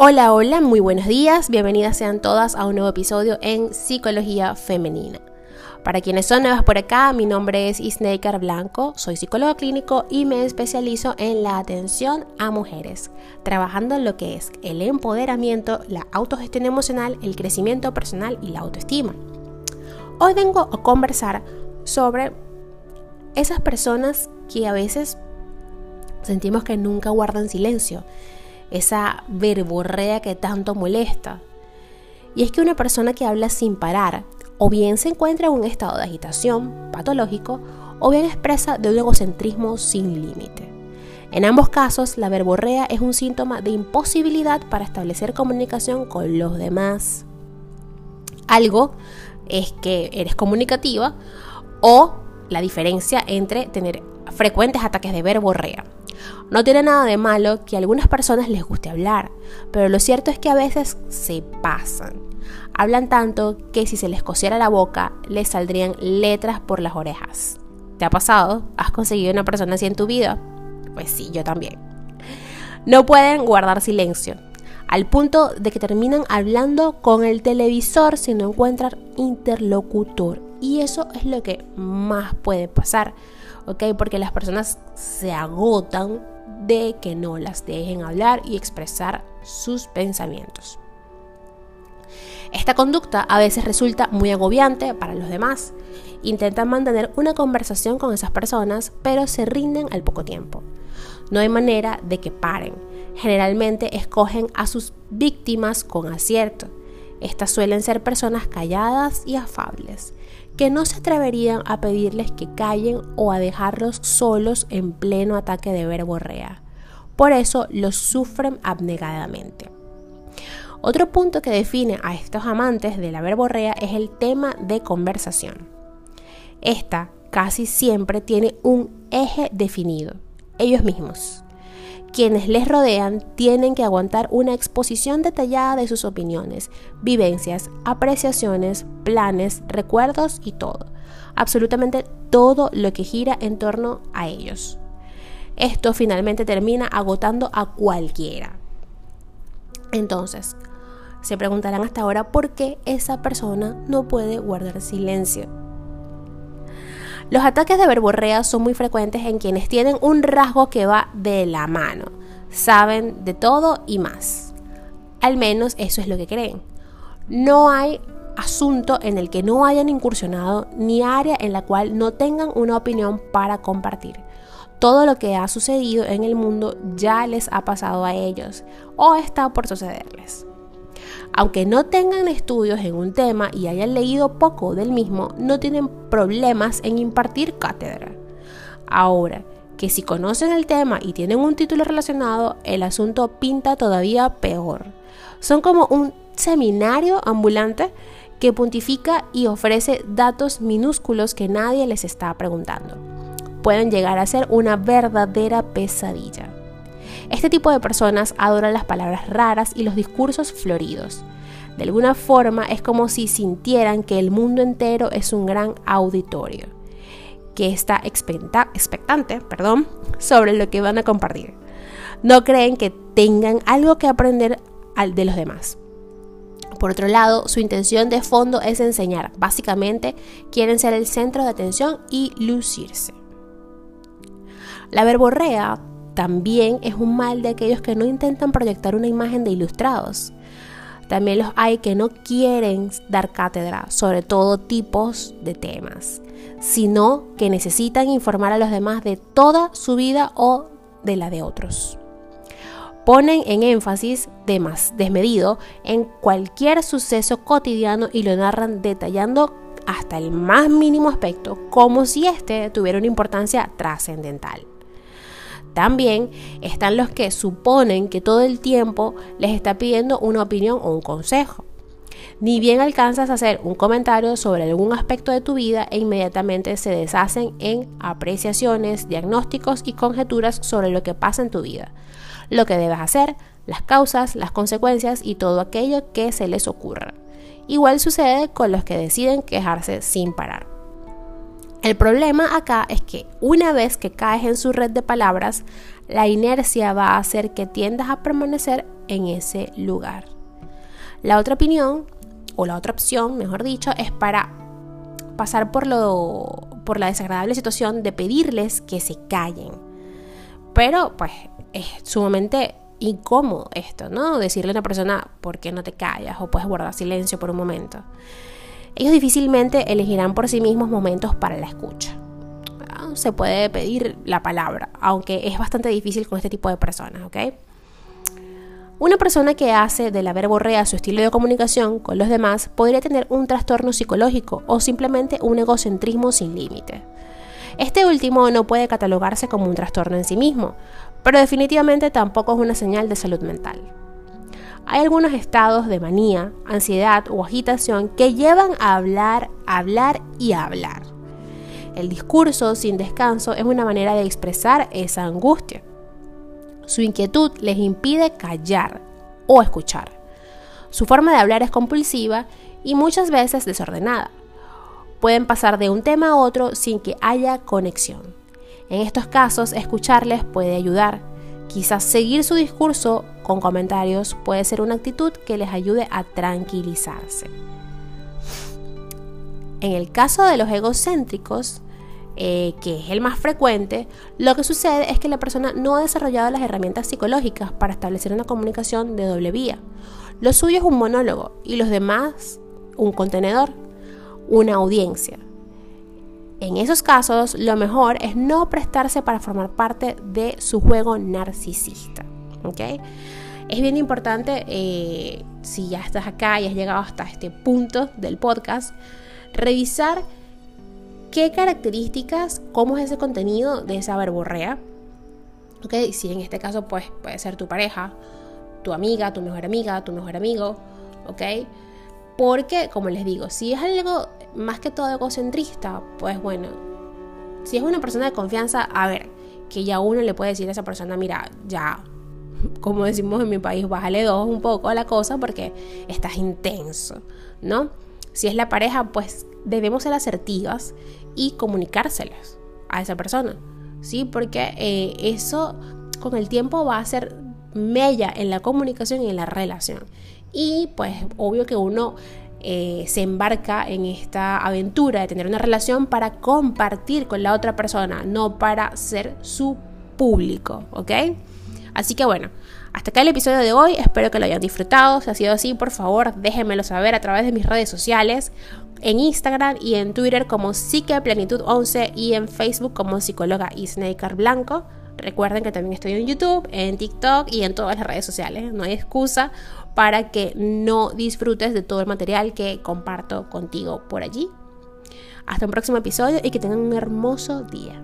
Hola, hola, muy buenos días, bienvenidas sean todas a un nuevo episodio en Psicología Femenina. Para quienes son nuevas por acá, mi nombre es Isneikar Blanco, soy psicólogo clínico y me especializo en la atención a mujeres, trabajando en lo que es el empoderamiento, la autogestión emocional, el crecimiento personal y la autoestima. Hoy vengo a conversar sobre esas personas que a veces sentimos que nunca guardan silencio esa verborrea que tanto molesta. Y es que una persona que habla sin parar, o bien se encuentra en un estado de agitación patológico, o bien expresa de un egocentrismo sin límite. En ambos casos, la verborrea es un síntoma de imposibilidad para establecer comunicación con los demás. Algo es que eres comunicativa o la diferencia entre tener frecuentes ataques de verborrea. No tiene nada de malo que a algunas personas les guste hablar, pero lo cierto es que a veces se pasan. Hablan tanto que si se les cosiera la boca, les saldrían letras por las orejas. ¿Te ha pasado? ¿Has conseguido una persona así en tu vida? Pues sí, yo también. No pueden guardar silencio, al punto de que terminan hablando con el televisor si no encuentran interlocutor. Y eso es lo que más puede pasar. Porque las personas se agotan de que no las dejen hablar y expresar sus pensamientos. Esta conducta a veces resulta muy agobiante para los demás. Intentan mantener una conversación con esas personas, pero se rinden al poco tiempo. No hay manera de que paren. Generalmente escogen a sus víctimas con acierto. Estas suelen ser personas calladas y afables, que no se atreverían a pedirles que callen o a dejarlos solos en pleno ataque de verborrea. Por eso los sufren abnegadamente. Otro punto que define a estos amantes de la verborrea es el tema de conversación. Esta casi siempre tiene un eje definido, ellos mismos. Quienes les rodean tienen que aguantar una exposición detallada de sus opiniones, vivencias, apreciaciones, planes, recuerdos y todo. Absolutamente todo lo que gira en torno a ellos. Esto finalmente termina agotando a cualquiera. Entonces, se preguntarán hasta ahora por qué esa persona no puede guardar silencio. Los ataques de verborrea son muy frecuentes en quienes tienen un rasgo que va de la mano. Saben de todo y más. Al menos eso es lo que creen. No hay asunto en el que no hayan incursionado ni área en la cual no tengan una opinión para compartir. Todo lo que ha sucedido en el mundo ya les ha pasado a ellos o está por sucederles. Aunque no tengan estudios en un tema y hayan leído poco del mismo, no tienen problemas en impartir cátedra. Ahora, que si conocen el tema y tienen un título relacionado, el asunto pinta todavía peor. Son como un seminario ambulante que puntifica y ofrece datos minúsculos que nadie les está preguntando. Pueden llegar a ser una verdadera pesadilla. Este tipo de personas adoran las palabras raras y los discursos floridos. De alguna forma es como si sintieran que el mundo entero es un gran auditorio, que está expectante perdón, sobre lo que van a compartir. No creen que tengan algo que aprender de los demás. Por otro lado, su intención de fondo es enseñar. Básicamente, quieren ser el centro de atención y lucirse. La verborrea también es un mal de aquellos que no intentan proyectar una imagen de ilustrados. También los hay que no quieren dar cátedra sobre todo tipos de temas, sino que necesitan informar a los demás de toda su vida o de la de otros. Ponen en énfasis de más desmedido en cualquier suceso cotidiano y lo narran detallando hasta el más mínimo aspecto, como si éste tuviera una importancia trascendental. También están los que suponen que todo el tiempo les está pidiendo una opinión o un consejo. Ni bien alcanzas a hacer un comentario sobre algún aspecto de tu vida e inmediatamente se deshacen en apreciaciones, diagnósticos y conjeturas sobre lo que pasa en tu vida, lo que debes hacer, las causas, las consecuencias y todo aquello que se les ocurra. Igual sucede con los que deciden quejarse sin parar. El problema acá es que una vez que caes en su red de palabras, la inercia va a hacer que tiendas a permanecer en ese lugar. La otra opinión, o la otra opción, mejor dicho, es para pasar por, la desagradable situación de pedirles que se callen. Pero pues es sumamente incómodo esto, ¿no? Decirle a una persona, ¿por qué no te callas? O puedes guardar silencio por un momento ellos difícilmente elegirán por sí mismos momentos para la escucha. Ah, se puede pedir la palabra, aunque es bastante difícil con este tipo de personas, ¿ok? Una persona que hace de la verborrea su estilo de comunicación con los demás podría tener un trastorno psicológico o simplemente un egocentrismo sin límite. Este último no puede catalogarse como un trastorno en sí mismo, pero definitivamente tampoco es una señal de salud mental. Hay algunos estados de manía, ansiedad o agitación que llevan a hablar, hablar y hablar. El discurso sin descanso es una manera de expresar esa angustia. Su inquietud les impide callar o escuchar. Su forma de hablar es compulsiva y muchas veces desordenada. Pueden pasar de un tema a otro sin que haya conexión. En estos casos, escucharles puede ayudar. Quizás seguir su discurso con comentarios puede ser una actitud que les ayude a tranquilizarse. En el caso de los egocéntricos, eh, que es el más frecuente, lo que sucede es que la persona no ha desarrollado las herramientas psicológicas para establecer una comunicación de doble vía. Lo suyo es un monólogo y los demás un contenedor, una audiencia. En esos casos, lo mejor es no prestarse para formar parte de su juego narcisista. Es bien importante, eh, si ya estás acá y has llegado hasta este punto del podcast, revisar qué características, cómo es ese contenido de esa verborrea. ¿okay? Si en este caso pues, puede ser tu pareja, tu amiga, tu mejor amiga, tu mejor amigo, ¿ok? Porque, como les digo, si es algo más que todo egocentrista, pues bueno, si es una persona de confianza, a ver, que ya uno le puede decir a esa persona, mira, ya como decimos en mi país, bájale dos un poco a la cosa porque estás intenso, ¿no? Si es la pareja, pues debemos ser asertivas y comunicárselas a esa persona, ¿sí? Porque eh, eso con el tiempo va a ser mella en la comunicación y en la relación. Y pues obvio que uno eh, se embarca en esta aventura de tener una relación para compartir con la otra persona, no para ser su público, ¿ok? Así que bueno, hasta acá el episodio de hoy, espero que lo hayan disfrutado, si ha sido así, por favor déjenmelo saber a través de mis redes sociales, en Instagram y en Twitter como psiqueplenitud11 y en Facebook como psicóloga Isnaker Blanco. Recuerden que también estoy en YouTube, en TikTok y en todas las redes sociales. No hay excusa para que no disfrutes de todo el material que comparto contigo por allí. Hasta un próximo episodio y que tengan un hermoso día.